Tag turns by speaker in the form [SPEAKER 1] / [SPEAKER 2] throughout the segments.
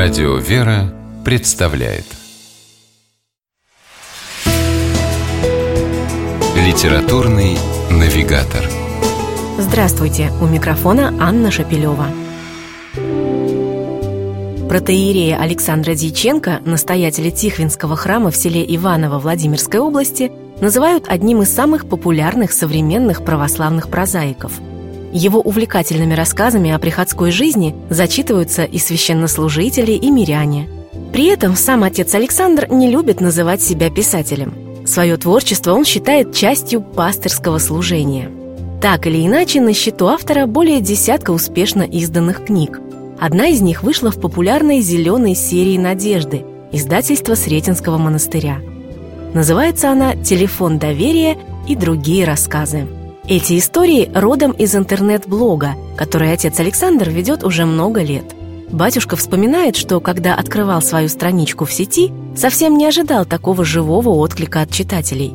[SPEAKER 1] Радио «Вера» представляет Литературный навигатор
[SPEAKER 2] Здравствуйте! У микрофона Анна Шапилева. Протеерея Александра Дьяченко, настоятеля Тихвинского храма в селе Иваново Владимирской области, называют одним из самых популярных современных православных прозаиков – его увлекательными рассказами о приходской жизни зачитываются и священнослужители, и миряне. При этом сам отец Александр не любит называть себя писателем. Свое творчество он считает частью пастырского служения. Так или иначе, на счету автора более десятка успешно изданных книг. Одна из них вышла в популярной «Зеленой серии надежды» издательства Сретенского монастыря. Называется она «Телефон доверия и другие рассказы». Эти истории родом из интернет-блога, который отец Александр ведет уже много лет. Батюшка вспоминает, что когда открывал свою страничку в сети, совсем не ожидал такого живого отклика от читателей.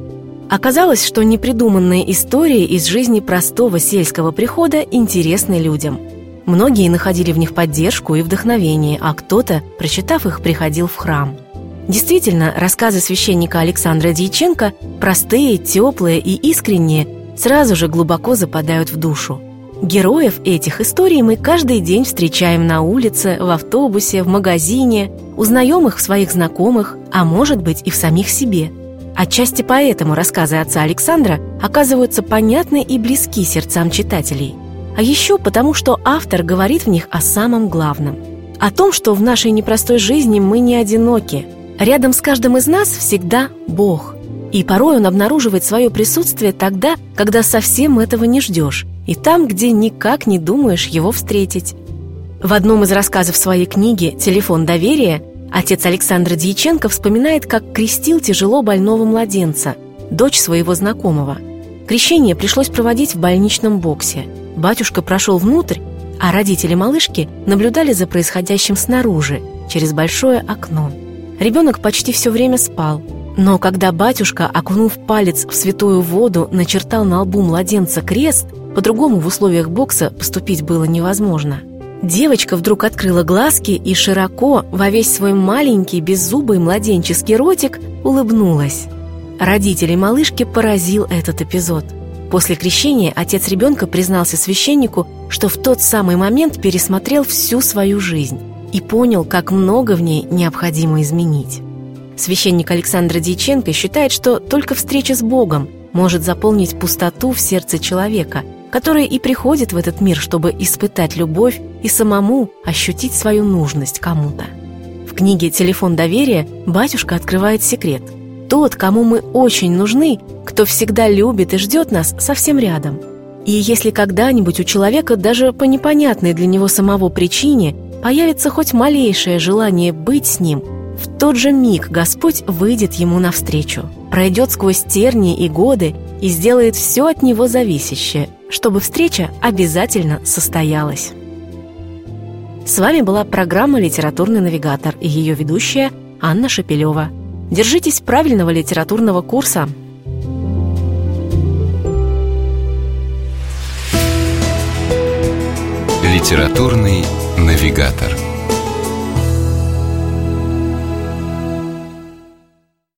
[SPEAKER 2] Оказалось, что непридуманные истории из жизни простого сельского прихода интересны людям. Многие находили в них поддержку и вдохновение, а кто-то, прочитав их, приходил в храм. Действительно, рассказы священника Александра Дьяченко простые, теплые и искренние – сразу же глубоко западают в душу. Героев этих историй мы каждый день встречаем на улице, в автобусе, в магазине, узнаем их в своих знакомых, а может быть и в самих себе. Отчасти поэтому рассказы отца Александра оказываются понятны и близки сердцам читателей. А еще потому, что автор говорит в них о самом главном. О том, что в нашей непростой жизни мы не одиноки. Рядом с каждым из нас всегда Бог – и порой он обнаруживает свое присутствие тогда, когда совсем этого не ждешь, и там, где никак не думаешь его встретить. В одном из рассказов своей книги «Телефон доверия» отец Александр Дьяченко вспоминает, как крестил тяжело больного младенца, дочь своего знакомого. Крещение пришлось проводить в больничном боксе. Батюшка прошел внутрь, а родители малышки наблюдали за происходящим снаружи, через большое окно. Ребенок почти все время спал – но когда батюшка, окунув палец в святую воду, начертал на лбу младенца крест, по-другому в условиях бокса поступить было невозможно. Девочка вдруг открыла глазки и широко, во весь свой маленький, беззубый младенческий ротик, улыбнулась. Родителей малышки поразил этот эпизод. После крещения отец ребенка признался священнику, что в тот самый момент пересмотрел всю свою жизнь и понял, как много в ней необходимо изменить. Священник Александр Дьяченко считает, что только встреча с Богом может заполнить пустоту в сердце человека, который и приходит в этот мир, чтобы испытать любовь и самому ощутить свою нужность кому-то. В книге «Телефон доверия» батюшка открывает секрет. Тот, кому мы очень нужны, кто всегда любит и ждет нас, совсем рядом. И если когда-нибудь у человека даже по непонятной для него самого причине появится хоть малейшее желание быть с ним – в тот же миг Господь выйдет ему навстречу, пройдет сквозь тернии и годы и сделает все от него зависящее, чтобы встреча обязательно состоялась. С вами была программа «Литературный навигатор» и ее ведущая Анна Шапилева. Держитесь правильного литературного курса.
[SPEAKER 1] «Литературный навигатор»